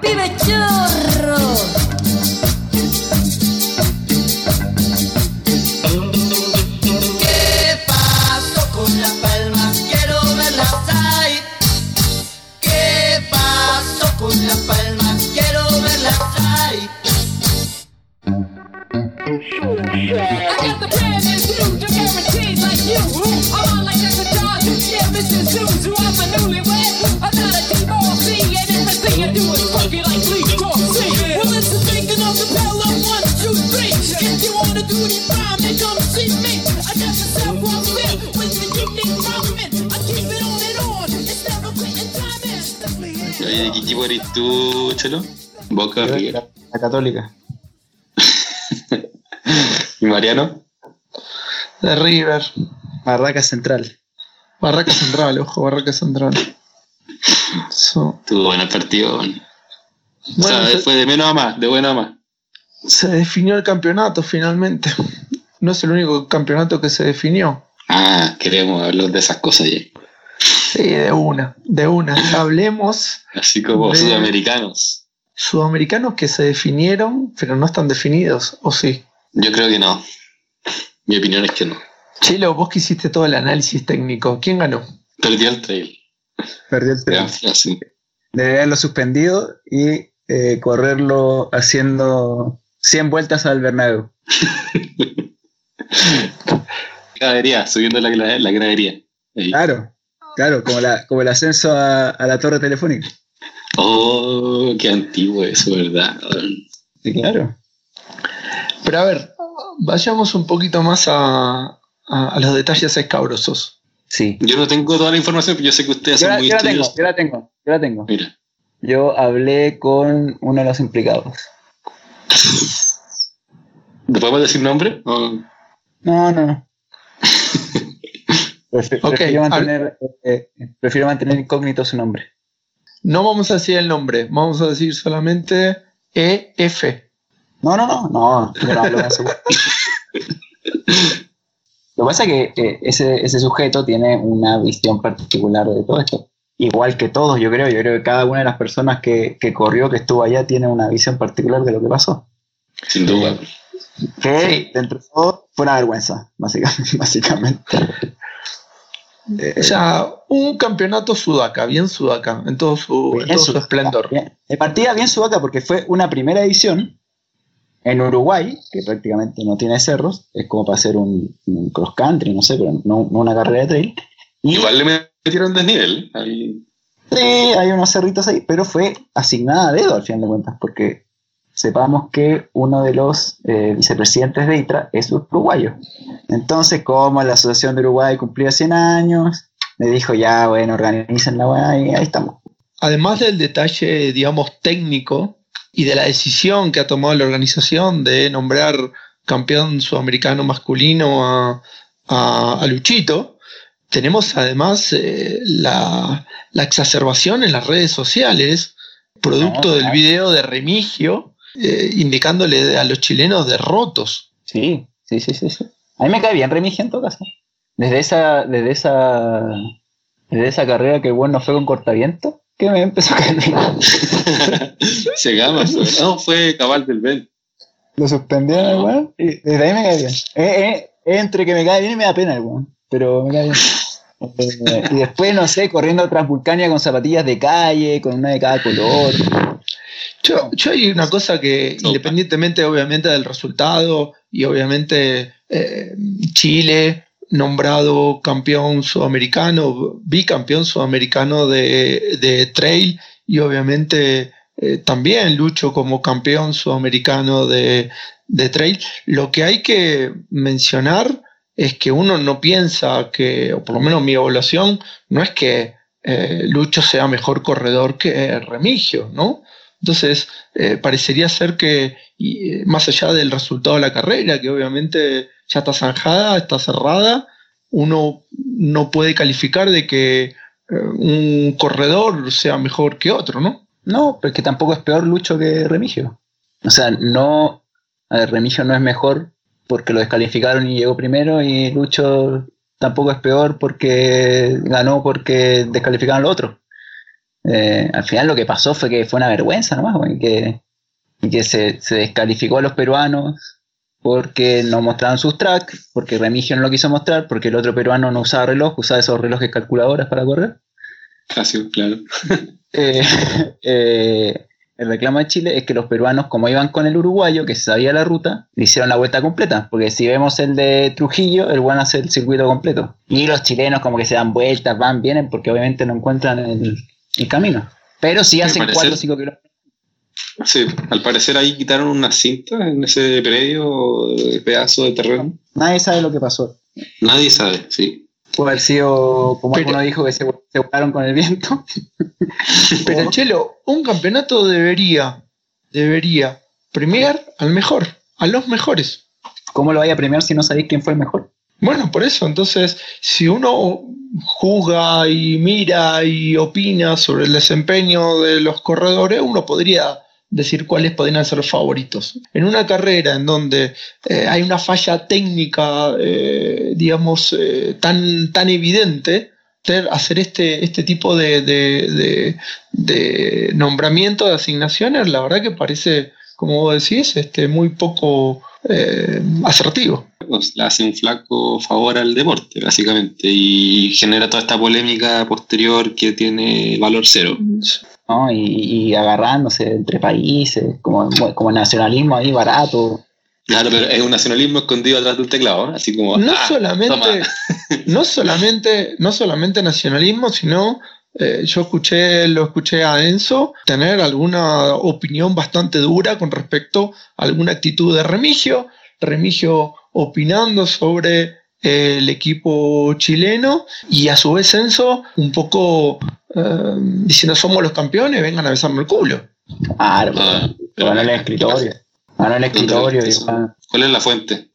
Pibe chorro. Chelo? Boca, River. La, la católica. ¿Y Mariano? De River. Barraca Central. Barraca Central, ojo, Barraca Central. So, Tuvo buen partido. weón. o Bueno, sea, se- fue de menos a más, de bueno a más. se definió el campeonato finalmente. No es el único campeonato que se definió. Ah, queremos hablar de esas cosas ya. Sí, de una, de una. Hablemos Así como De- sudamericanos. Sudamericanos que se definieron, pero no están definidos, ¿o sí? Yo creo que no. Mi opinión es que no. Chelo, vos que hiciste todo el análisis técnico, ¿quién ganó? Perdió el trail. Perdió el tren. Gran frase. Debe haberlo suspendido y eh, correrlo haciendo 100 vueltas al Bernabéu. Gradería, subiendo la, la gradería. Ahí. Claro, claro, como, la, como el ascenso a, a la torre telefónica. Oh, qué antiguo eso, ¿verdad? Sí, claro. Pero a ver, vayamos un poquito más a, a- a los detalles escabrosos. Sí. Yo no tengo toda la información, pero yo sé que ustedes Yo son la, muy yo la tengo, yo la tengo, yo la tengo. Mira, Yo hablé con uno de los implicados. ¿te podemos decir nombre? O- No, no, no. Prefiero, mantener, eh, prefiero mantener incógnito su nombre. No vamos a decir el nombre, vamos a decir solamente EF. No, no, no, no, yo no hablo ese güey. Lo que pasa es que eh, ese, ese sujeto tiene una visión particular de todo esto. Igual que todos, yo creo, yo creo que cada una de las personas que, que corrió, que estuvo allá, tiene una visión particular de lo que pasó. sin duda. Que dentro de todo fue una vergüenza, básicamente. básicamente. O sea, un campeonato sudaca, bien sudaca, en todo su, en Bien su Sudaca, esplendor. bien. De partida bien Sudaca porque fue una primera edición en Uruguay, que prácticamente no tiene cerros, es como para hacer un, un cross country, no sé, pero no, no una carrera de trail. Y Igual le metieron desnivel. Ahí. sí, hay unos cerritos ahí, pero fue asignada a dedo al final de cuentas, porque sepamos que uno de los eh, vicepresidentes de ITRA es uruguayo. Entonces, como la Asociación de Uruguay cumplía 100 años, le dijo ya, bueno, organicen la weá y ahí estamos. Además del detalle, digamos, técnico y de la decisión que ha tomado la organización de nombrar campeón sudamericano masculino a, a- a Luchito, tenemos además eh, la, la exacerbación en las redes sociales, producto No, del video de Remigio, eh, indicándole a los chilenos derrotos. Sí, sí, sí, sí, sí. A mí me cae bien Remigio en todo caso. Desde esa, desde esa, desde esa carrera que el bueno fue con cortaviento, que me empezó a caer bien. Se gama. fue. No, fue Cabal del Ben. Lo suspendieron al weón y desde ahí me cae bien. Eh, eh, entre que me cae bien y me da pena el weón, pero me cae bien. Eh, y después, no sé, corriendo Transvulcania con zapatillas de calle, con una de cada color. Yo, yo hay una cosa que, independientemente obviamente del resultado, y obviamente eh, Chile nombrado campeón sudamericano, bicampeón sudamericano de, de trail, y obviamente eh, también Lucho como campeón sudamericano de, de trail, lo que hay que mencionar es que uno no piensa que, o por lo menos mi evaluación, no es que eh, Lucho sea mejor corredor que Remigio, ¿no? Entonces, eh, parecería ser que, eh, más allá del resultado de la carrera, que obviamente ya está zanjada, está cerrada, uno no puede calificar de que eh, un corredor sea mejor que otro, ¿no? No, pero es que tampoco es peor Lucho que Remigio. O sea, no. Remigio no es mejor porque lo descalificaron y llegó primero, y Lucho tampoco es peor porque ganó porque descalificaron al otro. Eh, al final lo que pasó fue que fue una vergüenza nomás, güey, que, y que se, se descalificó a los peruanos porque no mostraron sus tracks, porque Remigio no lo quiso mostrar, porque el otro peruano no usaba reloj, usaba esos relojes calculadoras para correr. Claro. Eh, eh, el reclamo de Chile es que los peruanos, como iban con el uruguayo, que se sabía la ruta, le hicieron la vuelta completa. Porque si vemos el de Trujillo, el bueno hace el circuito completo. Y los chilenos como que se dan vueltas, van, vienen, porque obviamente no encuentran el, el camino. Pero sí Me hacen parece- 4 o 5 kilómetros. Sí, al parecer ahí quitaron una cinta en ese predio, eh, pedazo de terreno. Nadie sabe lo que pasó. Nadie sabe, sí. Puede haber sido, como Pero- alguno dijo, que se, se volaron con el viento. Pero Chelo, un campeonato debería, debería premiar al mejor, a los mejores. ¿Cómo lo vaya a premiar si no sabéis quién fue el mejor? Bueno, por eso, entonces, si uno juzga y mira y opina sobre el desempeño de los corredores, uno podría decir cuáles podrían ser favoritos. En una carrera en donde eh, hay una falla técnica, eh, digamos, eh, tan, tan evidente, hacer- este, este tipo de, de, de- de nombramiento, de asignaciones, la verdad que parece, como vos decís, este, muy poco eh, asertivo. Pues, le hace un flaco favor al deporte, básicamente, y genera toda esta polémica posterior que tiene valor cero. ¿no? Y, y agarrándose entre países, como, como nacionalismo ahí barato. Claro, pero es un nacionalismo escondido atrás de un teclado, ¿eh? así como. no ah, solamente toma. no solamente no solamente nacionalismo sino eh, yo escuché lo escuché a Enzo tener alguna opinión bastante dura con respecto a alguna actitud de Remigio Remigio opinando sobre eh, el equipo chileno y a su vez Enzo un poco eh, diciendo somos los campeones vengan a besarme el culo Ah, Ah, pero- ganó el escritorio. Ganó el escritorio. ¿Cuál es la fuente?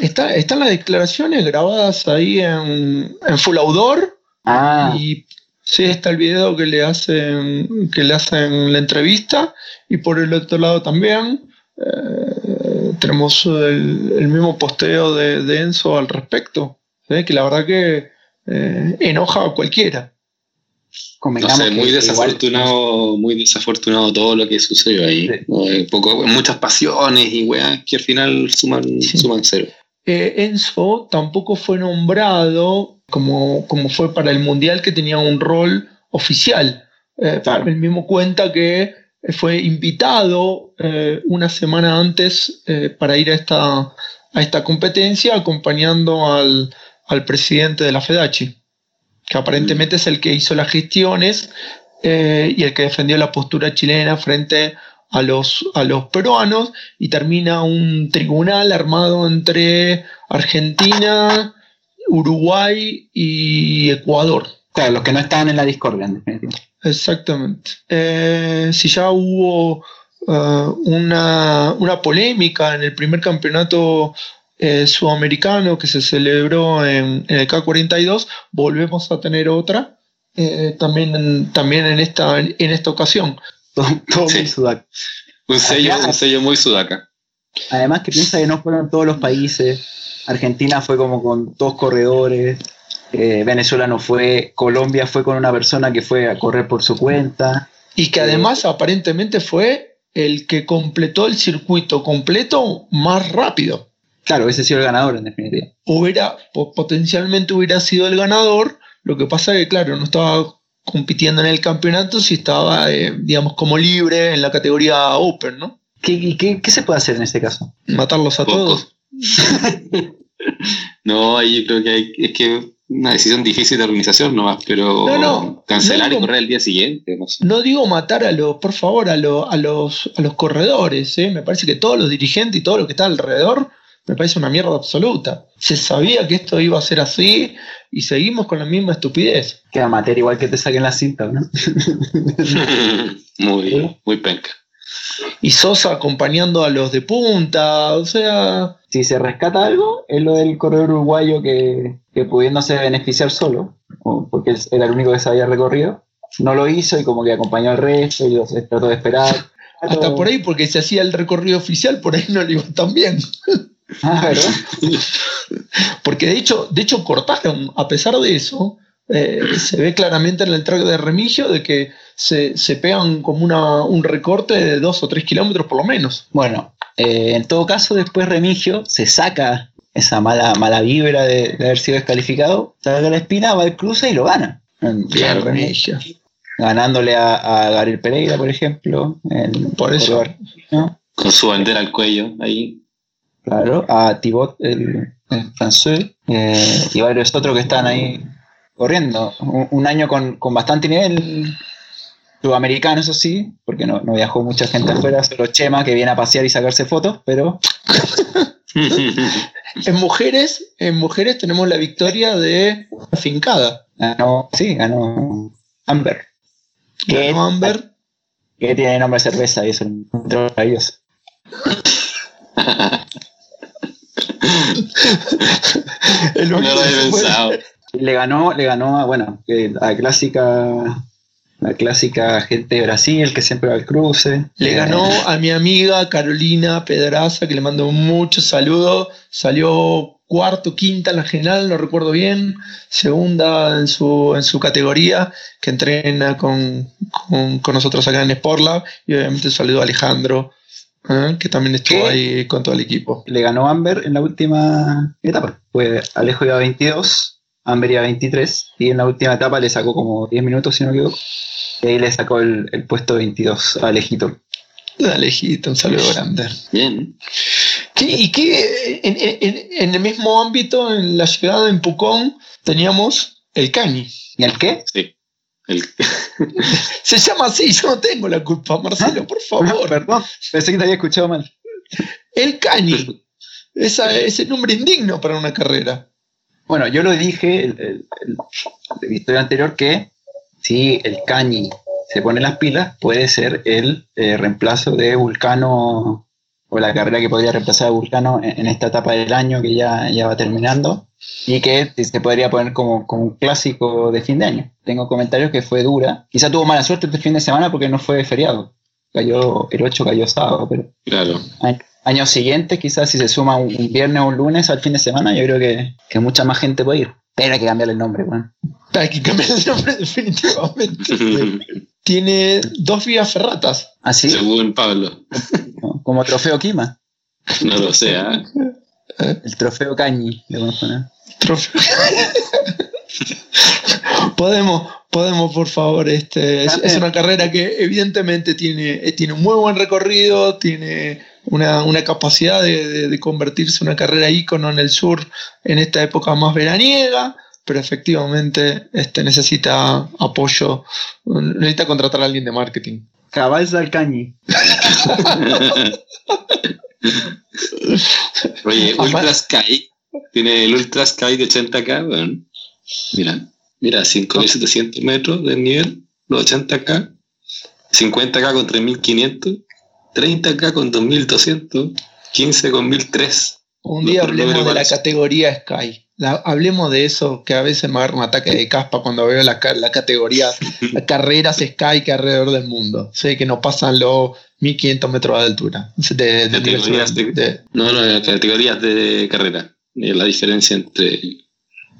Está, están las declaraciones grabadas ahí en, en Full Outdoor Ah, Y sí, está el video que le hacen, que le hacen la entrevista. Y por el otro lado también eh, tenemos el, el mismo posteo de, de Enzo al respecto. ¿sí? Que la verdad que eh, enoja a cualquiera. No sé, muy igual- desafortunado, muy desafortunado todo lo que sucedió ahí. Sí. Eh, poco, muchas pasiones y weas que al final suman, Sí. suman cero. Eh, Enzo tampoco fue nombrado como, como fue para el Mundial, que tenía un rol oficial. Eh, Claro. Él mismo cuenta que fue invitado eh, una semana antes eh, para ir a esta, a esta competencia acompañando al, al presidente de la FEDACHI, que aparentemente es el que hizo las gestiones eh, y el que defendió la postura chilena frente a los, a los peruanos y termina un tribunal armado entre Argentina, Uruguay y Ecuador. Claro, los que no estaban en la discordia, en definitiva. Exactamente. Eh, si ya hubo eh, una, una polémica en el primer campeonato eh, sudamericano que se celebró en, en el K42, volvemos a tener otra eh, también, en, también en, esta, en esta ocasión. Todo, todo Sí. muy sudaco. Un sello, un sello muy sudaca. Además que piensa que no fueron todos los países. Argentina fue como con dos corredores. eh, Venezuela no fue. Colombia fue con una persona que fue a correr por su cuenta. Y que además aparentemente fue el que completó el circuito completo más rápido. Claro, ese ha sido el ganador en definitiva. Hubiera, po- potencialmente hubiera sido el ganador. Lo que pasa es que, claro, no estaba compitiendo en el campeonato, si estaba, eh, digamos, como libre en la categoría Open, ¿no? ¿Qué, y qué, qué se puede hacer en este caso? Matarlos a Poco. todos. No, ahí yo creo que hay, es que una decisión difícil de organización nomás, pero No, no, cancelar no y correr el día siguiente, no sé. No digo matar a los, por favor, a, lo- a los, a los corredores, ¿eh? me parece que todos los dirigentes y todo lo que está alrededor me parece una mierda absoluta. Se sabía que esto iba a ser así y seguimos con la misma estupidez. Queda materia igual que te saquen la cinta, ¿no? muy, muy penca. Y Sosa acompañando a los de punta, o sea, si se rescata algo, es lo del corredor uruguayo que, que pudiéndose beneficiar solo, porque era el único que se había recorrido, no lo hizo y como que acompañó al resto y los trató de esperar. hasta por ahí, porque se hacía el recorrido oficial, por ahí no le iba tan bien. Ah, ¿verdad? Porque de hecho, de hecho cortaron, a pesar de eso, eh, se ve claramente en el track de Remigio de que se, se pegan como una, un recorte de dos o tres kilómetros por lo menos. Bueno, eh, en todo caso, después Remigio se saca esa mala, mala vibra de, de haber sido descalificado, saca la espina, va al cruce y lo gana. En- Bien, en- Remigio. Ganándole a, a Gabriel Pereira, por ejemplo. en- Por eso. ¿no? Con su bandera al cuello ahí. Claro, a Thibaut, el, el francés, eh, y varios otros que están ahí corriendo. Un, un año con, con bastante nivel sudamericano, eso sí, porque no, no viajó mucha gente afuera, solo Chema que viene a pasear y sacarse fotos, pero En mujeres, en mujeres tenemos la victoria de Fincada. ganó, sí, ganó Amber, Ganó Amber. que tiene nombre de cerveza y eso es maravilloso. El no único lo había se fue- pensado. Le ganó, le ganó a, bueno, que la clásica, la clásica gente de Brasil que siempre va al cruce. Le Eh, ganó a mi amiga Carolina Pedraza, que le mando muchos saludos. Salió cuarto, quinta en la general, no recuerdo bien. Segunda en su, en su categoría, que entrena con, con, con nosotros acá en Sportlab. Y obviamente saludo a Alejandro, ¿eh? que también estuvo ¿Qué? ahí con todo el equipo. le ganó Amber en la última etapa. Pues Alejo iba a 22, Amber iba a 23, y en la última etapa le sacó como 10 minutos, si no me equivoco. Y ahí le sacó el, el puesto 22 a Alejito. Alejito, un saludo grande. Bien. ¿Qué- ¿Y qué? En, en- en el mismo ámbito, en la llegada en Pucón, teníamos el Cani. ¿Y el qué? Sí. El- Se llama así, yo no tengo la culpa, Marcelo, por favor. Perdón, pensé que te había escuchado mal. El Cani. Esa, ese nombre indigno para una carrera. Bueno, yo lo dije el, el, el- episodio anterior que si el Cañi se pone las pilas, puede ser el eh, reemplazo de Vulcano o la carrera que podría reemplazar a Vulcano en, en esta etapa del año que ya, ya va terminando y que se podría poner como, como un clásico de fin de año. Tengo comentarios que fue dura. Quizá tuvo mala suerte este fin de semana porque no fue feriado. Cayó, el 8 cayó sábado, pero Claro. Años siguientes, quizás si se suma un, un viernes o un lunes al fin de semana, yo creo que, que mucha más gente puede ir. Pero hay que cambiarle el nombre, bueno. Hay que cambiar el nombre definitivamente. Tiene dos vías ferratas. Así, Según Pablo. como trofeo Kima, No lo sé, ¿ah? el trofeo Cañi, le vamos a poner. Trofeo. podemos, podemos, por favor. Este, es, es una carrera que evidentemente tiene, eh, tiene un muy buen recorrido, tiene una, una capacidad de, de- de convertirse en una carrera ícono en el sur en esta época más veraniega, pero efectivamente este, necesita apoyo, necesita contratar a alguien de marketing. Cabalza al Cañi. Oye, Ultra Sky. Tiene el Ultra Sky de 80K, weón. Mira, mira, 5700 metros de nivel, los 80K. 50K con 3500. 30K con 2200. 15 con 1003. Un día hablemos de la categoría Sky. La- hablemos de eso, que a veces me agarra un ataque de caspa cuando veo la, la categoría las carreras Sky que alrededor del mundo. Sé que no pasan los 1500 metros de altura. De, de Categorías de- de- No, no, las categorías de carrera. Eh, La diferencia entre,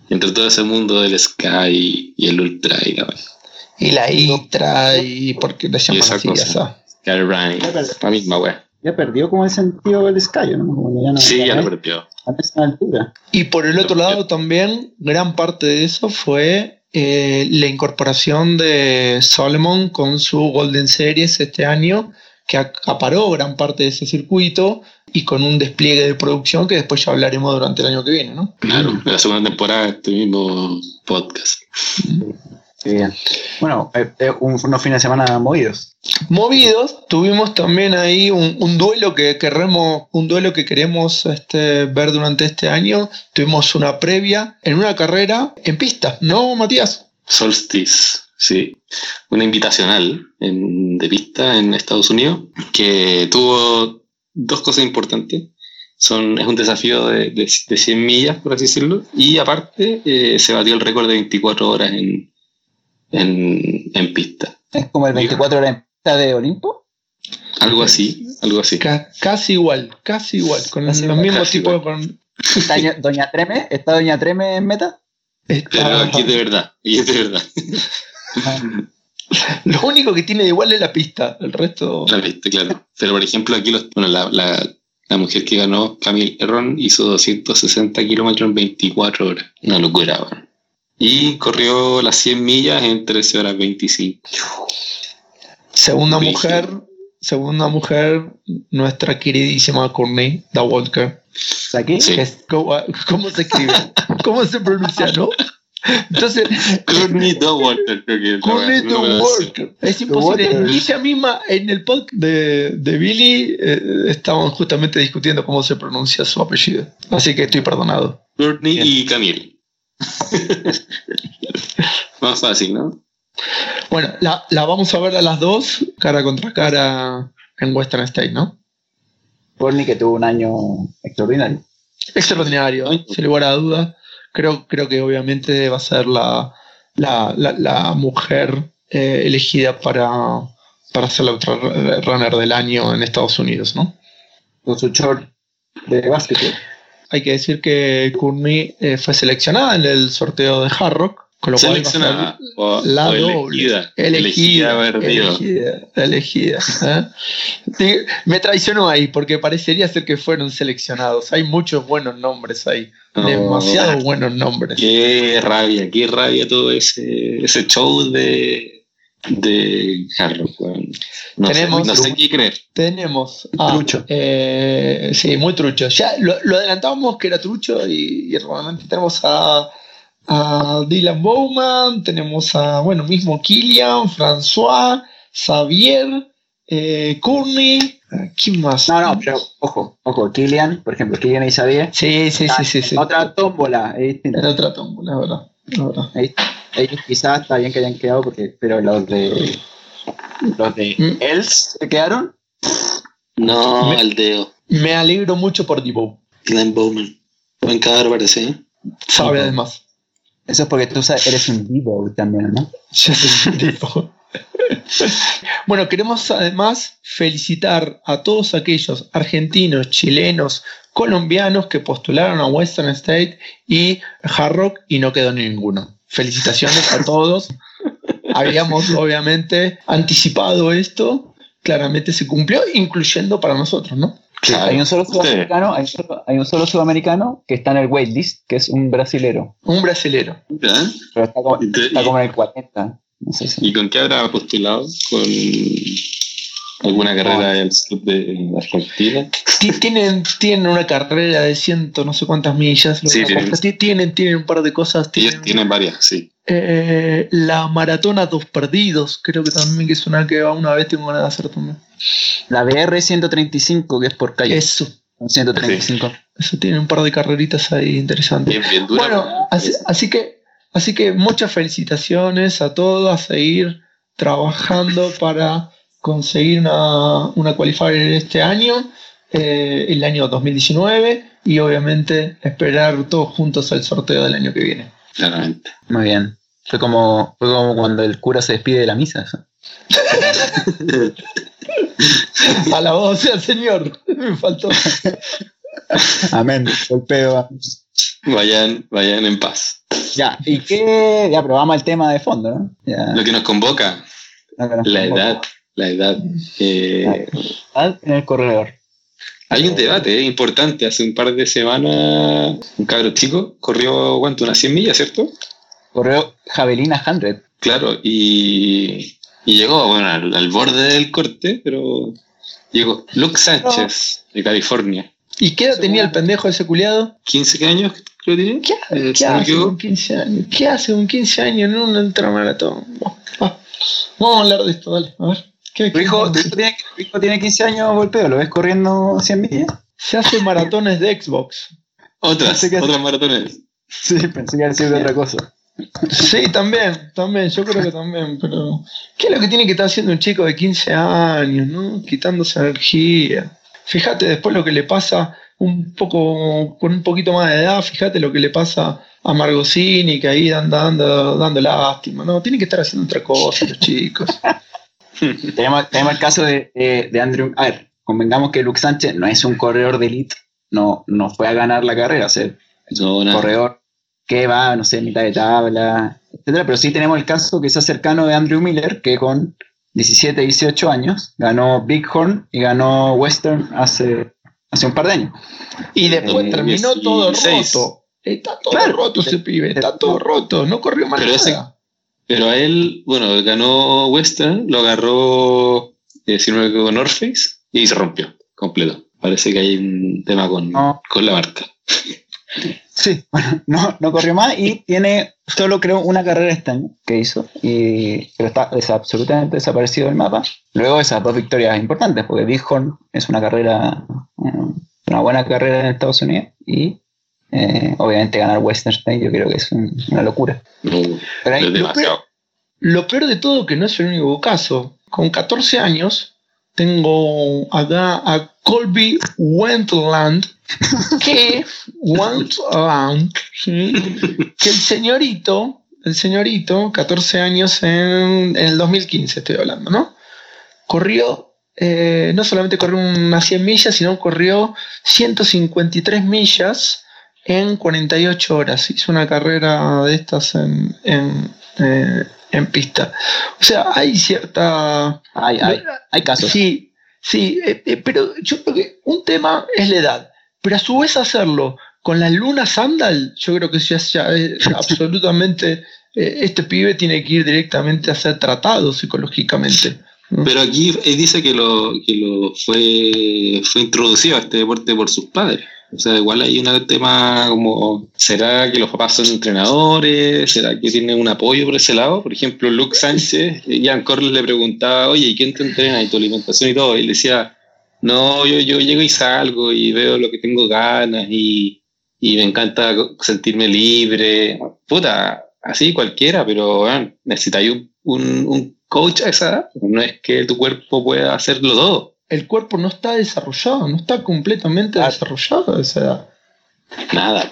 entre todo ese mundo del Sky y el Ultra y la y la Itra y por qué le llaman así. La misma wea. Ya perdió como el sentido del Sky, ¿no? Como ya no Sí, ya no lo perdió. a esa altura. Y por el otro lado también, gran parte de eso fue eh, la incorporación de Solomon con su Golden Series este año, que acaparó gran parte de ese circuito y con un despliegue de producción que después ya hablaremos durante el año que viene, ¿no? Claro, en la segunda temporada de este mismo podcast. Qué bien. Bueno, eh, eh, un- unos fines de semana movidos. Movidos, tuvimos también ahí un, un duelo que queremos, un duelo que queremos este, ver durante este año. Tuvimos una previa en una carrera en pista, ¿no, Matías? Solstice, sí. Una invitacional en- de pista en Estados Unidos que tuvo dos cosas importantes. Son, es un desafío de, de, de 100 millas, por así decirlo. Y aparte, eh, se batió el récord de 24 horas en, en, en pista. Es como el 24 horas en pista de Olimpo. Algo así, algo así. Ca- casi igual, casi igual, con Casi los igual, mismos casi tipos con- ¿Está Doña- Treme? ¿Está Doña Treme en meta? Está- Pero aquí es de verdad, aquí es de verdad. Lo único que tiene de igual es la pista, el resto. La viste, claro. Pero por ejemplo, aquí los, bueno, la, la, la mujer que ganó, Camille Herron, hizo 260 kilómetros en 24 horas. Una locura, weón. Y corrió las 100 millas en 13 horas 25. Segunda Brígido. mujer, segunda mujer, nuestra queridísima Courtney Da Walker. ¿Aquí? Sí. ¿cómo, cómo se escribe? ¿Cómo se pronuncia, no? Entonces, Courtney Walker, creo que es la Courtney weá, Da una weá así. Walker. Es imposible. Ella misma en el podcast de, de Billy eh, estaban justamente discutiendo cómo se pronuncia su apellido. Así que estoy perdonado. Courtney y Camille. Más fácil, ¿no? Bueno, la, la vamos a ver a las dos, cara contra cara en Western State, ¿no? Courtney que tuvo un año extraordinario. Extraordinario, Ay. sin lugar a duda. Creo, creo que obviamente va a ser la, la, la- la mujer eh, elegida para, para ser la ultra runner del año en Estados Unidos, ¿no? Con su short de básquetbol. Hay que decir que Courtney eh, fue seleccionada en el sorteo de Hard Rock, con lo cual Seleccionada o, la o doble. elegida. Elegida, elegida, elegida, ¿eh? Me traicionó ahí porque parecería ser que fueron seleccionados. Hay muchos buenos nombres ahí, No. demasiados buenos nombres. Qué rabia, qué rabia todo ese, ese show de, de Harlow. No, Tenemos- sé, no sé qué creer. Tenemos a, Trucho. eh, sí, muy trucho. Ya lo, lo adelantábamos que era trucho y, y realmente tenemos a, a Dylan Bowman, tenemos a, bueno, mismo Killian, François, Xavier, eh, Courtney. eh, ¿Quién más? No, no, pero ojo, ojo, Killian, por ejemplo, Killian y Xavier. Sí, sí, sí, sí. sí. Otra tómbola. Era otra tómbola, la verdad. verdad. Ahí- Ellos quizás está bien que hayan quedado, porque, pero los de los de Mm. Els se quedaron. No, Me- Aldeo. Me alegro mucho por Divo. Glenn Bowman. Buen parece, ¿eh? Sabe además. Eso es porque tú sabes, eres un vivo también, ¿no? Ya sé, tipo. Bueno, queremos además felicitar a todos aquellos argentinos, chilenos, colombianos que postularon a Western State y Hard Rock y no quedó ninguno. Felicitaciones a todos. Habíamos obviamente anticipado esto, claramente se cumplió, incluyendo para nosotros, ¿no? Claro. Hay un solo sudamericano, hay un solo, hay un solo sudamericano que está en el waitlist, que es un brasilero, Un brasilero. Pero está como, está en el 40. No sé si. ¿Y con qué habrá postulado? ¿Con alguna carrera del sur de Argentina? Ti- Tienen, tienen una carrera de ciento no sé cuántas millas. lo Sí, que tienen. tienen, tienen un par de cosas. Ellos Tienen, tienen varias, sí. eh, la maratona dos perdidos, creo que también que es una que una vez tengo ganas de hacer también. La BR 135, que es por calle. Eso, Son 135. eso tiene un par de carreritas ahí interesantes. Bien, bien dura. Bueno, así, así que, así que muchas felicitaciones a todos a seguir trabajando para conseguir una, una qualifier este año, eh, el año 2019, y obviamente esperar todos juntos el sorteo del año que viene. Claramente. Muy bien. Fue como, fue como cuando el cura se despide de la misa. eso. Alabado sea el Señor, me faltó. Amén. Golpeo. Vayan, vayan en paz. Ya, ¿y qué? Ya, pero vamos al tema de fondo, ¿no? Ya. Lo que nos convoca, Lo que nos la convoca. edad. La edad. Eh, Edad en el corredor. hay un debate eh, importante. Hace un par de semanas, un cabro chico corrió, ¿cuánto? Unas 100 millas, ¿cierto? Correo Javelina 100. Claro, y, y llegó bueno, al, al borde del corte, pero llegó Luke Sánchez, de California. ¿Y qué edad tenía el pendejo ese culiado? 15 años, creo que tiene. ¿Qué, Eh, qué hace equivoco. con 15 años? ¿Qué hace con 15 años en un ultramaratón? Ah, Vamos a hablar de esto, dale. A ver. ¿Qué, ¿Tu qué- hijo, tu hijo tiene, tu hijo tiene 15 años, golpeo? ¿Lo ves corriendo 100 millas? Se hace maratones de Xbox. Otras, que- otras maratones. Sí, pensé que decir de otra cosa. Sí, también, también, yo creo que también, pero ¿qué es lo que tiene que estar haciendo un chico de 15 años, no? Quitándose energía. Fíjate después lo que le pasa un poco, con un poquito más de edad, fíjate lo que le pasa a Margocini, que ahí anda dando, dando lástima, ¿no? Tiene que estar haciendo otra cosa los chicos. Tenemos, tenemos el caso de, de- de Andrew. A ver, convengamos que Luke Sánchez no es un corredor de elite, no, no fue a ganar la carrera, o sea, No, nada. corredor que va, no sé, mitad de tabla, etcétera. Pero sí tenemos el caso que es cercano de Andrew Miller, que con 17, 18 años ganó Bighorn y ganó Western hace, hace un par de años. Y después Eh, terminó todo 16. roto. Está todo Claro. roto ese pibe, está todo roto, no corrió mal Pero ese-. Pero a él, bueno, ganó Western, lo agarró, eh, si no me equivoco, North Face y se rompió completo. Parece que hay un tema con, No. con la marca. Sí, bueno, no, no corrió más y tiene solo creo una carrera este año que hizo, y, pero está es absolutamente desaparecido del mapa. Luego esas dos victorias importantes, porque Bighorn es una carrera, eh, una buena carrera en Estados Unidos y eh, obviamente ganar Western State yo creo que es un- una locura. No, Pero ahí- es. Lo peor de todo que no es el único caso. Con 14 años tengo acá a Colby Wentland, que Wentland, ¿sí? que el señorito, el señorito, 14 años en, en el 2015 estoy hablando, ¿no? Corrió, eh, no solamente corrió unas 100 millas, sino corrió 153 millas en 48 horas. Hizo una carrera de estas en, en, eh, en pista. O sea, hay cierta... hay, hay, hay casos. Sí, sí, eh, eh, pero yo creo que un tema es la edad, pero a su vez hacerlo con la luna sandal, yo creo que ya, ya es absolutamente... eh, este pibe tiene que ir directamente a ser tratado psicológicamente. Pero aquí él dice que lo, que lo fue, fue introducido a este deporte por sus padres. O sea, igual hay un tema como, ¿será que los papás son entrenadores? ¿Será que tienen un apoyo por ese lado? Por ejemplo, Luke Sánchez, eh, Jan Corles le preguntaba, oye, ¿y quién te entrena? ¿Y tu alimentación y todo? Y él decía, no, yo, yo llego y salgo y veo lo que tengo ganas y, y me encanta sentirme libre. Puta, así cualquiera, pero necesitáis un, un, un coach a esa edad. No es que tu cuerpo pueda hacerlo todo. El cuerpo no está desarrollado, no está completamente desarrollado a esa edad. Nada.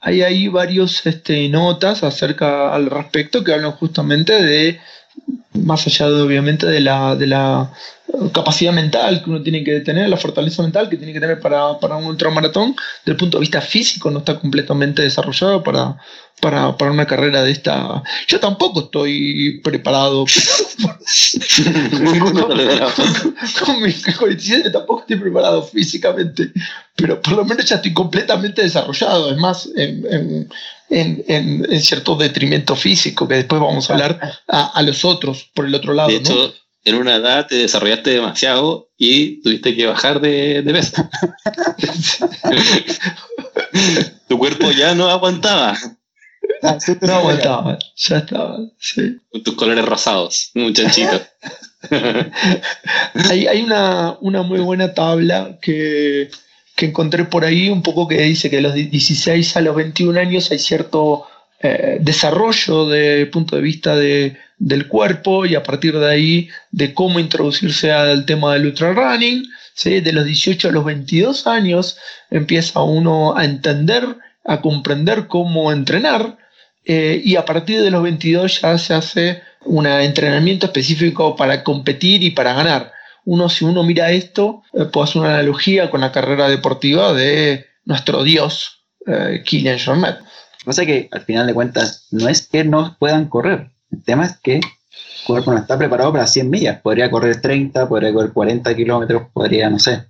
Hay ahí varios este, notas acerca al respecto que hablan justamente de, más allá de obviamente de la, de la capacidad mental que uno tiene que tener, la fortaleza mental que tiene que tener para, para un ultramaratón, desde el punto de vista físico no está completamente desarrollado para, para, para una carrera de esta... Yo tampoco estoy preparado. Ninguno logra. con mis 47 tampoco estoy preparado físicamente, pero por lo menos ya estoy completamente desarrollado, es más, en, en- en- en- en cierto detrimento físico, que después vamos a hablar a, a los otros por el otro lado. De ¿no? hecho, en una edad te desarrollaste demasiado y tuviste que bajar de, de peso. tu cuerpo ya no aguantaba Ah, sí, no aguantaba, ya estaba. sí. con tus colores rosados, muchachito. Hay, hay una, una muy buena tabla que, que encontré por ahí, un poco que dice que de los 16 a los 21 años hay cierto eh, desarrollo de punto de vista de, del cuerpo y a partir de ahí de cómo introducirse al tema del ultra running. ¿sí? De los 18 a los 22 años empieza uno a entender, a comprender cómo entrenar eh, y a partir de los 22 ya se hace un entrenamiento específico para competir y para ganar. Uno, si uno mira esto, eh, puede hacer una analogía con la carrera deportiva de nuestro dios, eh, Kylian Jornet. Pasa es que al final de cuentas no es que no puedan correr. El tema es que el cuerpo no está preparado para 100 millas. Podría correr 30, podría correr 40 kilómetros, podría, no sé,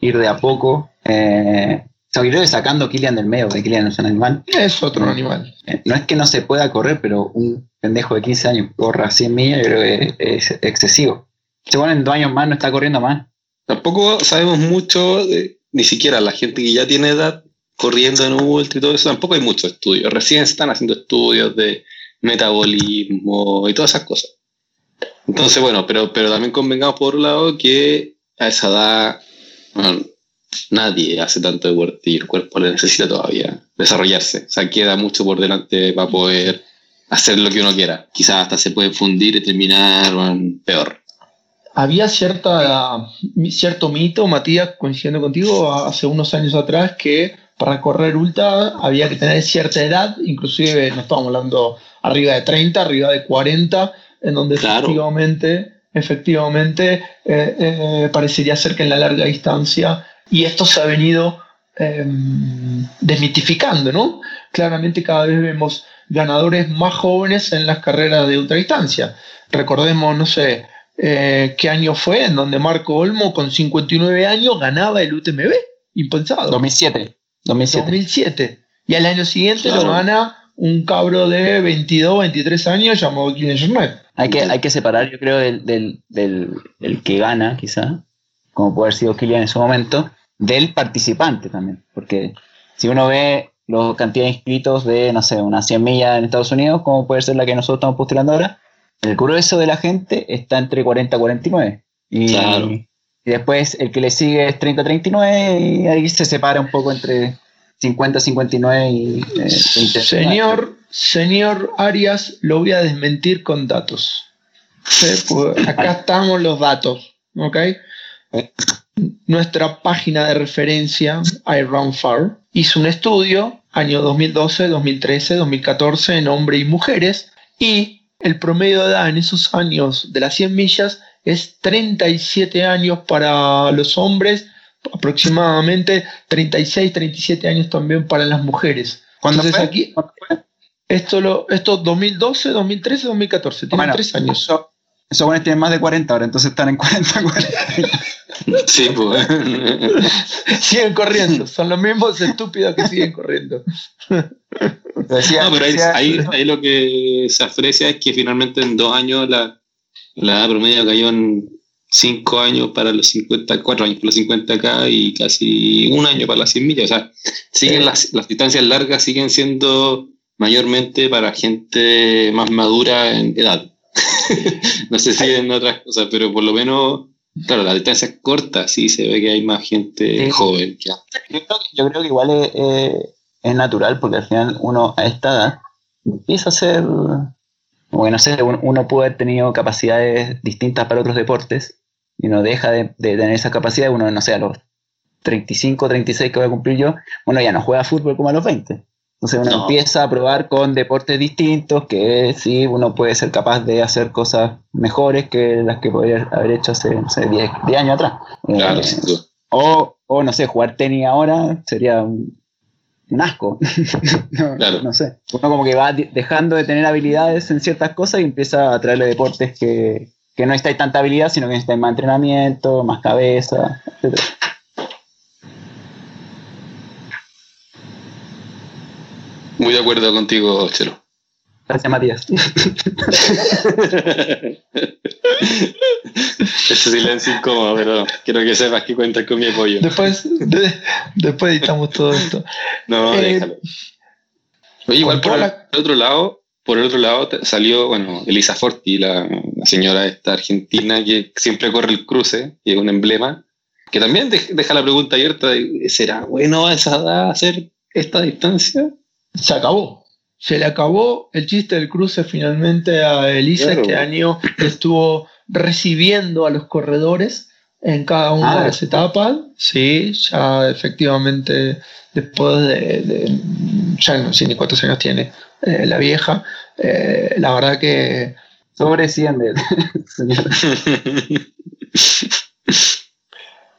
ir de a poco. Eh, o sea, yo creo que sacando Kilian del medio, porque Kilian es un animal. Es otro animal. eh, no es que no se pueda correr, pero un pendejo de 15 años corra 100 millas, yo creo que es, excesivo. Según en dos años más no está corriendo más. Tampoco sabemos mucho, de- ni siquiera la gente que ya tiene edad corriendo en ultra y todo eso, tampoco hay muchos estudios. Recién se están haciendo estudios de metabolismo y todas esas cosas. Entonces, bueno, pero, pero también convengamos por un lado que a esa edad bueno, nadie hace tanto deporte y el cuerpo le necesita todavía desarrollarse. O sea, queda mucho por delante para poder hacer lo que uno quiera. Quizás hasta se puede fundir y terminar bueno, peor. Había cierta, cierto mito, Matías, coincidiendo contigo, hace unos años atrás, que para correr ultra había que tener cierta edad, inclusive no estábamos hablando arriba de 30, arriba de 40, en donde Claro. efectivamente, efectivamente eh, eh, parecería ser que en la larga distancia, y esto se ha venido eh, desmitificando, ¿no? Claramente cada vez vemos ganadores más jóvenes en las carreras de ultradistancia. Recordemos, no sé, eh, qué año fue en donde Marco Olmo con 59 años ganaba el UTMB. Impensado. 2007. 2007. 2007. Y al año siguiente Claro. lo gana un cabro de 22, 23 años llamado Kylian Jornet. Hay que, hay que separar, yo creo, del, del, del- el que gana, quizá, como puede haber sido Kylian en su momento, del participante también. Porque si uno ve la cantidad de inscritos de, no sé, unas 100 millas en Estados Unidos, como puede ser la que nosotros estamos postulando ahora, el grueso de la gente está entre 40 y 49. Y, Claro. Y después el que le sigue es 30 39 y ahí se separa un poco entre 50 59 y eh, 20. Señor, señor Arias, lo voy a desmentir con datos. Sí, pues acá estamos los datos, ¿ok? Nuestra página de referencia, iRunFar, hizo un estudio, año 2012, 2013, 2014, en hombres y mujeres, y el promedio de edad en esos años de las 100 millas es 37 años para los hombres, aproximadamente 36, 37 años también para las mujeres. ¿Cuándo Entonces fue? aquí, ¿Cuándo fue? esto, lo, esto 2012, 2013, 2014, tienen Bueno, tres años. Eso- Esos buenos tienen más de 40 ahora, entonces están en 40 40. Sí, pues. siguen corriendo, son los mismos estúpidos que siguen corriendo. Decía- No, pero ahí, ahí, ahí lo que se aprecia es que finalmente en dos años la, la edad promedio cayó en cinco años para los 50, cuatro años para los 50K y casi un año para las 100 millas. O sea, siguen las, las distancias largas siguen siendo mayormente para gente más madura en edad. no sé si en otras cosas, pero por lo menos, claro, las distancias cortas sí se ve que hay más gente Sí. joven que antes. yo, creo, que- yo creo que igual es, eh, es natural, porque al final uno a esta edad empieza a ser, como que no sé, uno, uno puede haber tenido capacidades distintas para otros deportes y uno deja de, de tener esas capacidades, uno, no sé, a los 35, 36 que voy a cumplir yo, uno ya no juega fútbol como a los 20. Entonces uno No. empieza a probar con deportes distintos que sí, uno puede ser capaz de hacer cosas mejores que las que podría haber hecho hace, no sé, 10, 10 años atrás. Claro, Eh, o, o no sé, jugar tenis ahora sería un, un asco. no, Claro. no sé. Uno como que va de- dejando de tener habilidades en ciertas cosas y empieza a traerle deportes que, que no necesitáis tanta habilidad, sino que necesitáis más entrenamiento, más cabeza, etc. Muy de acuerdo contigo, Chelo. Gracias, Matías. Ese silencio incómodo, pero quiero que sepas que cuentas con mi apoyo. Después, de- después editamos todo esto. No, Eh, déjalo. Oye, igual por el, toda por otro lado, por el otro lado salió, bueno, Elisa Forti, la, la señora esta argentina que siempre corre el cruce, y es un emblema, que también dej- deja la pregunta abierta de, ¿será bueno a esa edad hacer esta distancia? Se acabó. Se le acabó el chiste del cruce finalmente a Elisa. Claro. Este año estuvo recibiendo a los corredores en cada una Ah. de las etapas. Sí, ya efectivamente después de, de- ya no sé ni cuántos años tiene eh, la vieja. eh, la verdad que Sobre 100 de... señor.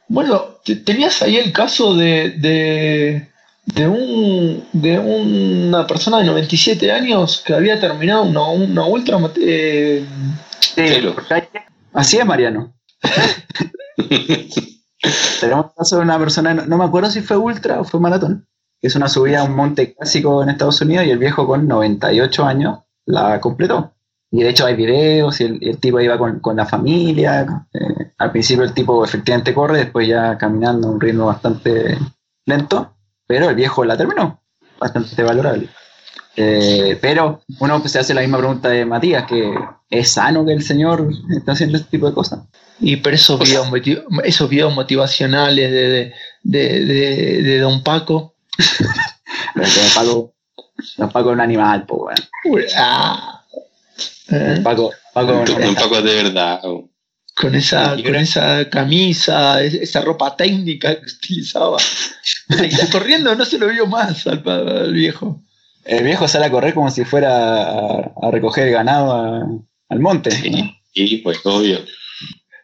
Bueno, te- tenías ahí el caso de, de, de un, de una persona de 97 años que había terminado una, una ultra. eh, Sí, Así es, Mariano. Tenemos el caso de una persona, no, no me acuerdo si fue ultra o fue maratón, que es una subida a un monte clásico en Estados Unidos y el viejo con 98 años la completó. Y de hecho hay videos y el, y el tipo iba con, con la familia. eh, al principio el tipo efectivamente corre, después ya caminando a un ritmo bastante lento, pero el viejo la terminó. Bastante valorable. Eh, pero uno se hace la misma pregunta de Matías, que es sano que el señor esté haciendo este tipo de cosas. y pero esos O sea- videos, esos videos motivacionales de, de, de, de- de Don Paco. Que Paco, don Paco es un animal, weón. uy, ah, eh, Paco, Paco un, no- un poco de verdad. oh. Con, esa, con esa camisa, es- esa ropa técnica que utilizaba. Corriendo, no se lo vio más al, viejo. el viejo sale a correr como si fuera a, a recoger ganado a- al monte. ¿no? Sí, y pues obvio.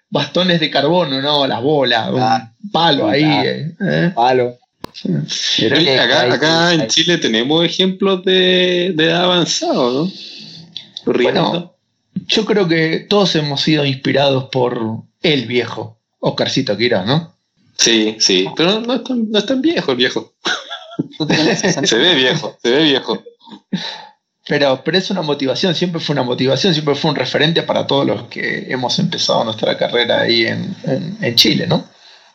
bastones de carbono, ¿no? Las bolas, Ah, un palo ahí. ah. eh, ¿eh? Palo. Yo creo que acá hay- acá en hay- Chile tenemos ejemplos de, de edad avanzado, ¿no? Corriendo. Bueno, yo creo que todos hemos sido inspirados por el viejo, Oscarcito Quirós, ¿no? Sí, sí, pero no es tan, no es tan viejo el viejo. tú tenés 60 Se ve viejo, se ve viejo. Pero, pero es una motivación, siempre fue una motivación, siempre fue un referente para todos los que hemos empezado nuestra carrera ahí en, en- en Chile, ¿no?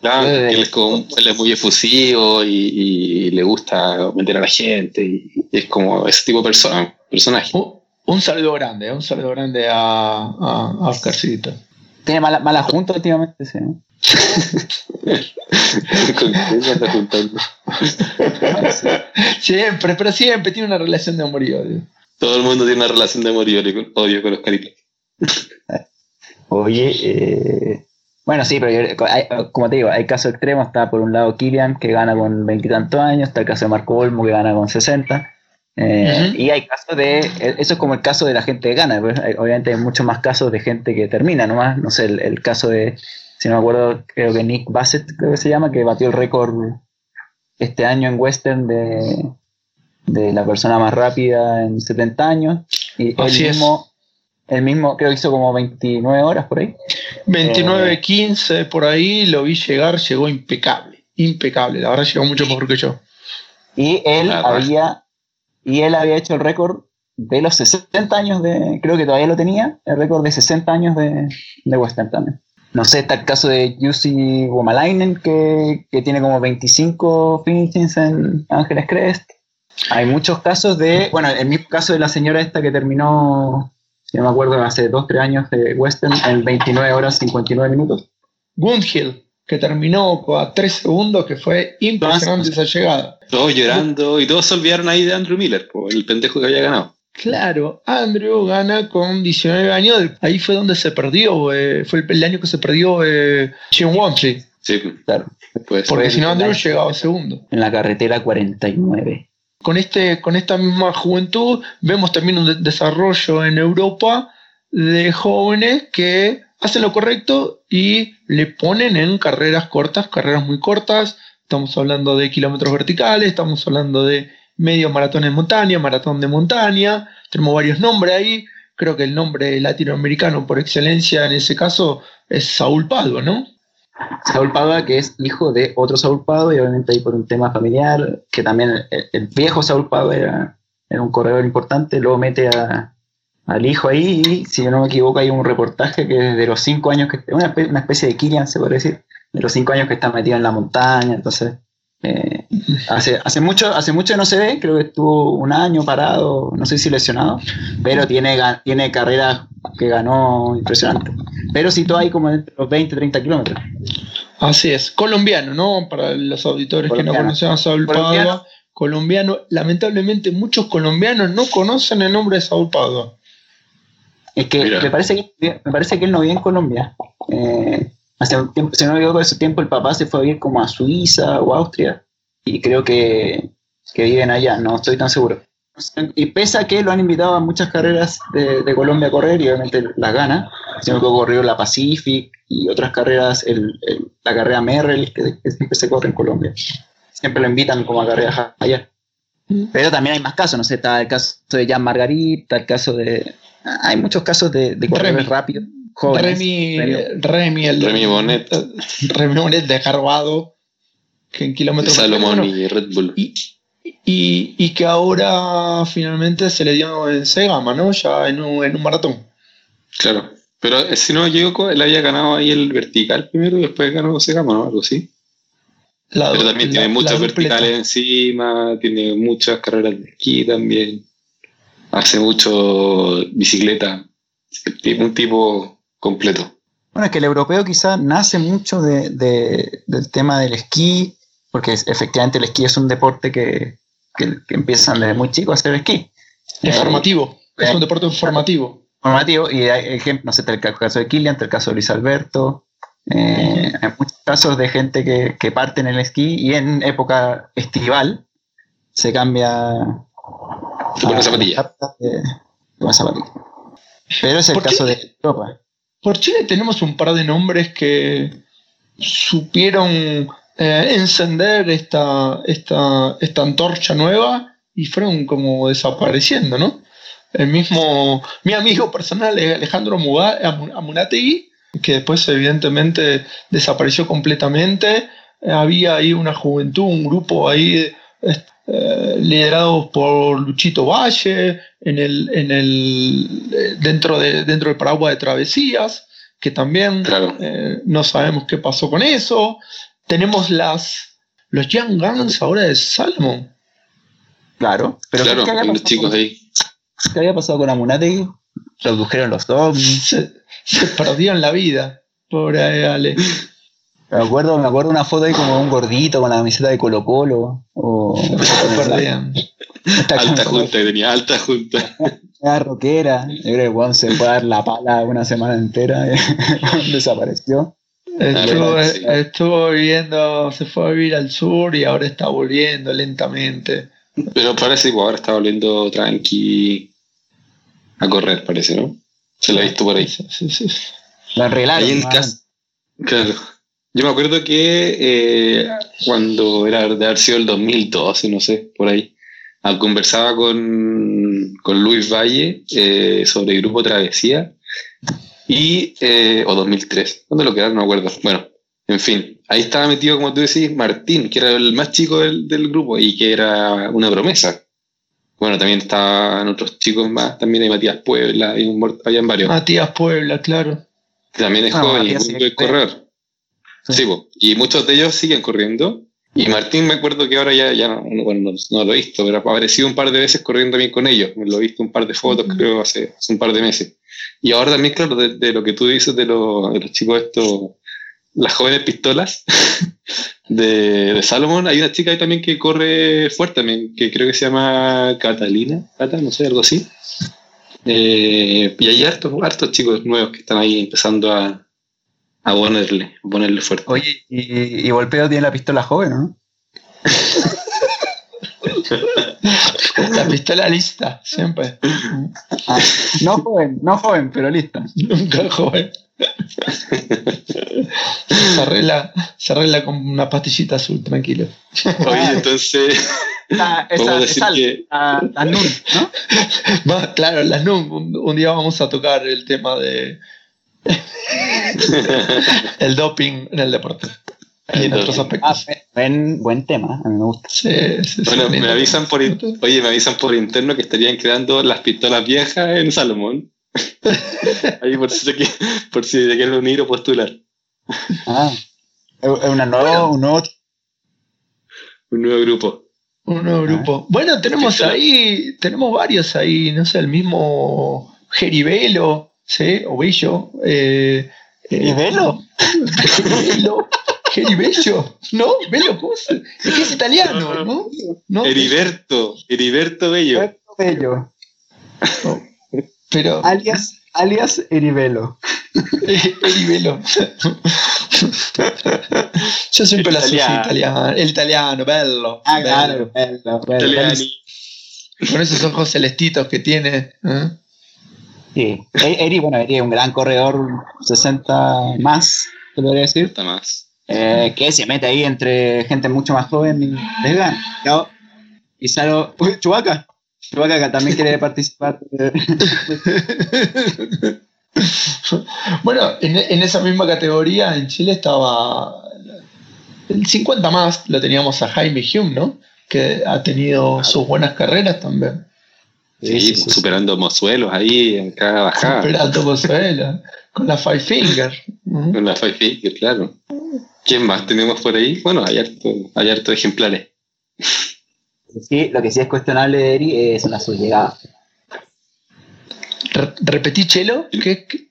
Claro, desde- él es, como- él es muy efusivo y, y le gusta meter a la gente y, y es como ese tipo de persona, personaje. Un, un saludo grande, un saludo grande a, a, a Oscarcito. Tiene mala, mala junta últimamente, sí. ¿no? ¿Con quién se anda juntando? Siempre, pero siempre tiene una relación de amor y odio. Todo el mundo tiene una relación de amor y odio con, odio con los caritos. Oye, eh, bueno, sí, pero yo- hay- como te digo, hay casos extremos. Está por un lado Kilian, que gana con veintitantos años. Está el caso de Marco Olmo, que gana con 60. Eh. Y hay casos de. eh, Eso es como el caso de la gente que gana. pues, obviamente hay muchos más casos de gente que termina nomás. No sé, el, el caso de. Si no me acuerdo, creo que Nick Bassett, creo que se llama, que batió el récord este año en Western de, de la persona más rápida en 70 años. Y él Así es. mismo, él mismo creo que hizo como 29 horas por ahí. 29, 15, por ahí lo vi llegar, llegó impecable, impecable, la verdad llegó mucho mejor que yo. Y él había y él había hecho el récord de los 60 años de, creo que todavía lo tenía, el récord de 60 años de, de Western también. No sé, está el caso de Jussi Womalainen, que, que tiene como 25 finishings en Ángeles Crest. Hay muchos casos de, bueno, el mismo caso de la señora esta que terminó, si no me acuerdo, hace 2, 3 años de Western en 29 horas 59 minutos. Gundhill, que terminó a 3 segundos, que fue impresionante esa llegada. Todos llorando y todos se olvidaron ahí de Andrew Miller, el pendejo que había ganado. Claro, Andrew gana con 19 años, ahí fue donde se perdió, eh, fue el, el año que se perdió eh, Jim Wamsley, Sí, Claro, pues. porque si no Andrew llegaba segundo. en la carretera 49. con, este, con esta misma juventud vemos también un de- desarrollo en Europa de jóvenes que hacen lo correcto y le ponen en carreras cortas, carreras muy cortas. Estamos hablando de kilómetros verticales, estamos hablando de medio maratón en montaña, maratón de montaña. Tenemos varios nombres ahí. Creo que el nombre latinoamericano por excelencia en ese caso es Saúl Padua, ¿no? Saúl Padua, que es hijo de otro Saúl Padua, y obviamente ahí por un tema familiar, que también el, viejo Saúl Padua era, era un corredor importante, luego mete a- al hijo ahí, y si yo no me equivoco, hay un reportaje que de los cinco años, que una, espe- una especie de Kilian, se puede decir, de los cinco años que está metido en la montaña, entonces, eh, hace, hace, mucho, hace mucho no se ve, creo que estuvo un año parado, no sé si lesionado, pero tiene, tiene carreras que ganó impresionante. Pero situó ahí como entre los 20, 30 kilómetros. Así es, colombiano, ¿no? Para los auditores que no conocen a Saúl Colombiano. Padua, colombiano. Lamentablemente muchos colombianos no conocen el nombre de Saúl Padua. Es que Mira. me parece que me parece que él no vive en Colombia. Eh, hace un tiempo, si no me equivoco, hace tiempo el papá se fue a vivir como a Suiza o Austria y creo que, que viven allá, no estoy tan seguro. Y pese a que lo han invitado a muchas carreras de, de Colombia a correr y obviamente las gana, si no me equivoco, corrió la Pacific y otras carreras, el- el- la carrera Merrell, que, que siempre se corre en Colombia. Siempre lo invitan como a carreras allá. Pero también hay más casos, no sé, está el caso de Jan Margarita, el caso de... Hay muchos casos de, de corredores Remy. rápidos, jóvenes. Remy, Remy. El Remy Bonnet. eh, Remy Bonnet de Harvard, que en kilómetros Salomón bueno, y Red Bull. y, y, y que ahora finalmente se le dio en Segama, ¿no? Ya en un, en un maratón. Claro. Pero eh, si no me equivoco, él había ganado ahí el vertical primero y después ganó Segama, ¿no? Algo así. La Pero también la- tiene muchas dupleta. verticales encima, tiene muchas carreras de esquí también. Hace mucho bicicleta. Un tipo completo. Bueno, es que el europeo quizá nace mucho de, de- del tema del esquí, porque es- efectivamente el esquí es un deporte que, que, que empiezan desde muy chicos a hacer esquí. Es Eh, formativo, es eh, un deporte formativo. formativo y hay ejemplos, no sé, está el ca- caso de Kilian, está el caso de Luis Alberto. eh, hay muchos casos de gente que, que parte en el esquí y en época estival se cambia A- zapatilla. de zapatilla. Pero es el caso de Europa. Por Chile tenemos un par de nombres que supieron eh, encender esta, esta, esta antorcha nueva y fueron como desapareciendo, ¿no? El mismo, mi amigo personal es Alejandro Amunategui, que después evidentemente desapareció completamente. Había ahí una juventud, un grupo ahí eh, liderados por Luchito Valle, en el, en el, eh, dentro, de, dentro del paraguas de travesías, que también Claro. eh, no sabemos qué pasó con eso. Tenemos las los Young Guns ahora de Salmon. Claro, pero claro, ¿qué, había los pasado chicos con, ahí. qué había pasado con Amunategui? Redujeron los ovnis. Se, se perdió en la vida. Pobre Ale. Me acuerdo, me acuerdo una foto ahí como un gordito con la camiseta de Colo Colo. O Alta junta, que tenía alta junta. Era rockera. Yo creo que weón, se fue a dar la pala una semana entera y desapareció. Estuvo, sí. estuvo viviendo, se fue a vivir al sur y ahora está volviendo lentamente. Pero parece que ahora está volviendo tranqui a correr, parece, ¿no? Se lo he visto por ahí. Sí, sí, sí. ¿no? casa. Claro. Yo me acuerdo que eh, cuando era de haber sido el 2012, no sé, por ahí, ah, conversaba con, con Luis Valle eh, sobre el grupo Travesía y, eh, o 2003, ¿dónde lo quedaron? No me acuerdo. Bueno, en fin, ahí estaba metido, como tú decís, Martín, que era el más chico del, del grupo y que era una promesa. Bueno, también estaban otros chicos más, también hay Matías Puebla, hay un, mor- habían varios. Matías Puebla, claro. También es Ah, joven y buen corredor. Sí. Sí, po. y muchos de ellos siguen corriendo. Y Martín me acuerdo que ahora ya, ya no, no- bueno, no, lo he visto, pero ha aparecido un par de veces corriendo también con ellos. Lo he visto un par de fotos, creo, hace, hace un par de meses. Y ahora también, claro, de, de lo que tú dices de, lo- de los chicos estos, las jóvenes pistolas de, de Salomon, hay una chica ahí también que corre fuerte también, que creo que se llama Catalina, Cata, no sé, algo así. Eh, y hay hartos, hartos chicos nuevos que están ahí empezando a, a ponerle, a ponerle fuerte. Oye, y, y Volpeo tiene la pistola joven, ¿no? La pistola lista, siempre. Ah, no joven, no joven, pero lista. Nunca joven. Se arregla, se arregla con una pastillita azul, tranquilo. Oye, entonces, Esa, esa, Podemos decir esa- que- la- la Nun, ¿no? Va, claro, las NUM, un, un día vamos a tocar el tema de el doping en el deporte. En El otros doping. Ah, aspectos. buen, buen tema, a mí me gusta. Sí, sí, sí, bueno, me avisan por, oye, me avisan por interno que estarían creando las pistolas viejas en Salomón. Ahí por si se quiere- por si se quieren unir o postular. Ah, es una nueva, un nuevo Un nuevo grupo. Un nuevo grupo. Bueno, tenemos ahí, tenemos varios ahí, no sé, el mismo Jeribelo, ¿sí? O Bello. Eh, eh. Jeribelo. Jeribello, ¿no? Bello, ¿cómo se? Es que es italiano, ¿no? ¿No? Heriberto, Heriberto Bello. Roberto Bello, Pero. alias, alias Eribelo. Heribelo. Yo siempre la asocié Italiano. El italiano, bello. Ah, bello. claro, bello, bello. Con esos ojos celestitos que tiene. ¿eh? Sí, E- Eri, bueno, Eri es un gran corredor, 60 más, te lo voy a decir, Está más. eh, que se mete ahí entre gente mucho más joven y les gana. Y Salo, uy, Chubaca, Chubaca que también quiere participar. Bueno, en, en esa misma categoría en Chile estaba el 50 más, lo teníamos a Jaime Hume, ¿no? Que ha tenido sus buenas carreras también. Sí, sí, sí. superando mozuelos ahí en cada bajada. Esperando Pozuela, con la Five Finger. Con la Five Finger, claro. ¿Quién más tenemos por ahí? Bueno, hay harto, hay harto ejemplares. Sí, lo que sí es cuestionable de Eri eh, son las sus llegadas. Re- ¿Repetí, Chelo? ¿Qué, qué?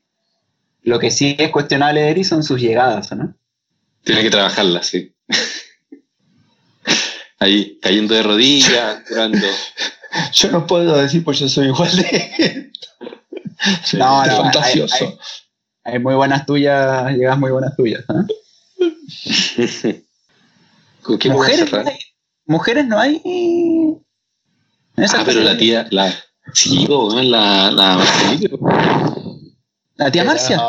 Lo que sí es cuestionable de Eri son sus llegadas, ¿no? Tiene que trabajarla, sí. Ahí, cayendo de rodillas, curando. Yo no puedo decir pues yo soy igual de Sí. No, de no, fantasioso. Hay muy buenas tuyas, llegadas muy buenas tuyas. ¿Con qué Mujeres, no hay, mujeres no hay. esa Ah, pero la tía, la. Sí, weón, la, la. La tía Marcia.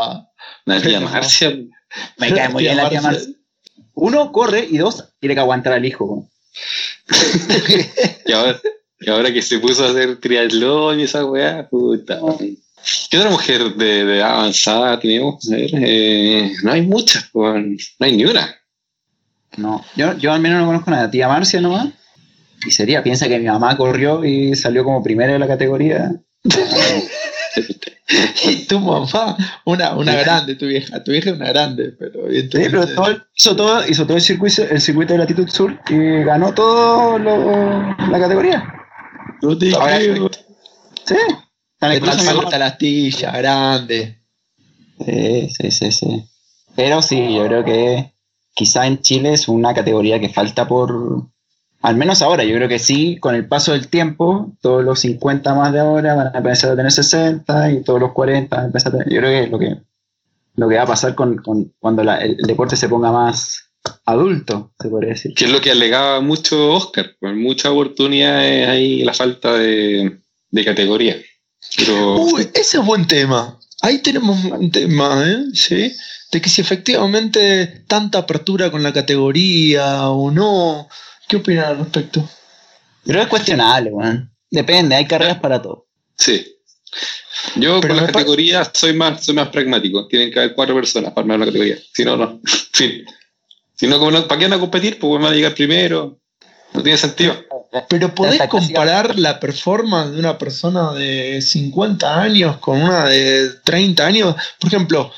La tía Marcia. Me cae muy bien la tía Marcia. uno, corre y dos, tiene que aguantar al hijo. Y ahora, y ahora que se puso a hacer triatlón y esa weá, puta. ¿Qué otra mujer de, de edad avanzada tenemos? A ver, eh, no hay muchas, no hay ni una. No, yo, yo al menos no conozco a la tía Marcia nomás. Y sería, piensa que mi mamá corrió y salió como primera de la categoría. Y tu mamá, una, una grande, tu vieja. Tu vieja es una grande, pero Sí, pero todo hizo todo, hizo todo el circuito, el circuito de latitud sur y ganó todo lo- la categoría. No te Ahora- creo. Sí. Está la astilla, grande. Sí, sí, sí, sí. Pero sí, yo creo que quizá en Chile es una categoría que falta por. Al menos ahora, yo creo que sí, con el paso del tiempo, todos los 50 más de ahora van a empezar a tener 60 y todos los 40 van a empezar a tener. Yo creo que es lo que, lo que va a pasar con, con- cuando la- el, el deporte se ponga más adulto, se podría decir. Que es lo que alegaba mucho Oscar, con muchas oportunidades ahí la falta de, de categoría. Pero Uy, ese es buen tema. Ahí tenemos un tema, ¿eh? ¿Sí? De que si efectivamente tanta apertura con la categoría o no. ¿Qué opinan al respecto? Pero es cuestionable, weón. Depende, hay carreras para todo. sí. Yo Pero con las categorías soy más, soy más pragmático. Tienen que haber cuatro personas para armar una categoría. Si no, no. fin. Si no, ¿para qué van a competir? Pues van a llegar primero. No tiene sentido. Pero podés comparar la performance de una persona de 50 años con una de 30 años. Por ejemplo,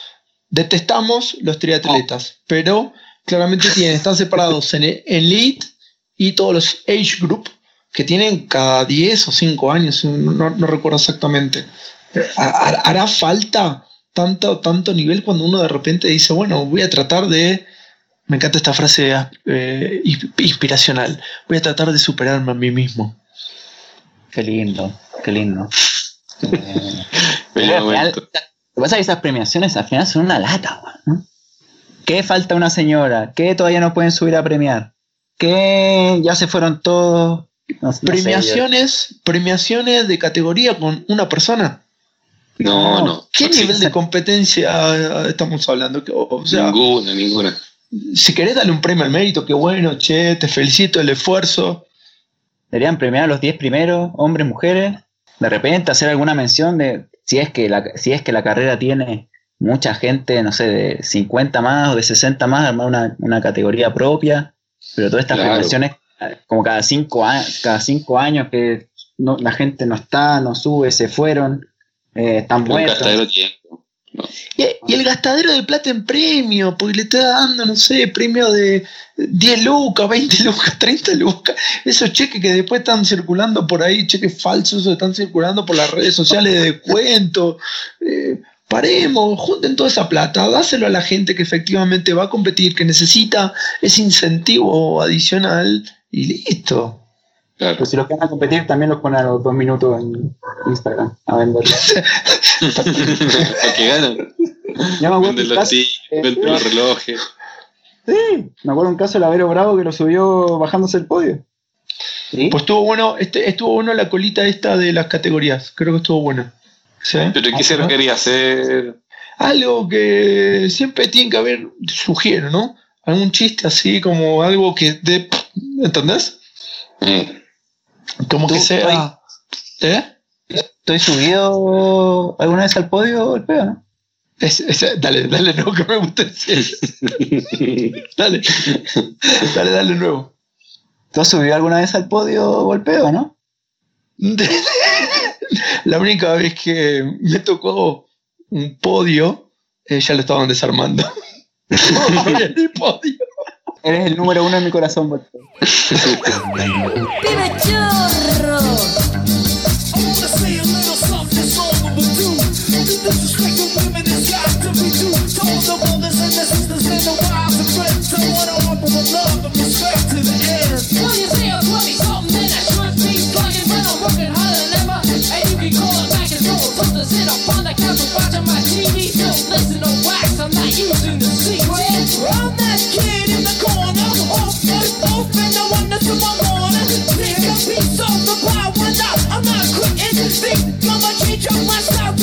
detestamos los triatletas, pero claramente tienen, están separados en elite y todos los age group que tienen cada 10 o 5 años, no, no recuerdo exactamente. ¿Ha- ha- ¿Hará falta tanto, tanto nivel cuando uno de repente dice, bueno, voy a tratar de... Me encanta esta frase eh, insp- inspiracional. Voy a tratar de superarme a mí mismo. Qué lindo, qué lindo. Eh, Bello Pero al final, momento. lo que pasa es que esas premiaciones al final son una lata, weón, ¿no? ¿Qué falta una señora? ¿Qué todavía no pueden subir a premiar? ¿Qué ya se fueron todos? No- no sé, premiaciones, premiaciones de categoría con una persona. No, no. ¿Qué nivel de competencia eh, estamos hablando? Que, O sea, Ninguna, ninguna. Si querés darle un premio al mérito, qué bueno, che, te felicito el esfuerzo. Deberían premiar a los 10 primeros, hombres, mujeres. De repente hacer alguna mención de si es que la, si es que la carrera tiene mucha gente, no sé, de 50 más o de 60 más, armar una, una categoría propia. Pero todas estas Claro. premiaciones, como cada 5 años, cada cinco años que no- la gente no está, no sube, se fueron, eh, están muertos. gastadero y el gastadero de plata en premio, porque le está dando, no sé, premio de 10 lucas, 20 lucas, 30 lucas. Esos cheques que después están circulando por ahí, cheques falsos, están circulando por las redes sociales de descuento. Eh, paremos, junten toda esa plata, dáselo a la gente que efectivamente va a competir, que necesita ese incentivo adicional y listo. Claro. Pero si los que van a competir también los ponen a los dos minutos en Instagram a vender. Para que ganan. Yo me acuerdo los caso, eh, venden los relojes. sí, me acuerdo un caso de Lavero Bravo que lo subió bajándose el podio. ¿Sí? Pues estuvo bueno, este, estuvo bueno la colita esta de las categorías, creo que estuvo buena. ¿Sí? ¿Pero qué se quería hacer? algo que siempre tiene que haber, sugiero, ¿no? Algún chiste así, como algo que de. ¿Entendés? Eh, Como que sea. ¿Eh? ¿Estoy subido alguna vez al podio, el peo, no? Es- es- dale, dale nuevo que me gusta. Dale. Dale, dale nuevo. ¿Tú has subido alguna vez al podio, golpeo, no? La única vez que me tocó un podio, eh, ya lo estaban desarmando. el podio. Eres el número uno en mi corazón, Volpe. ¡Pibe chorro! sick. Mama, change your master.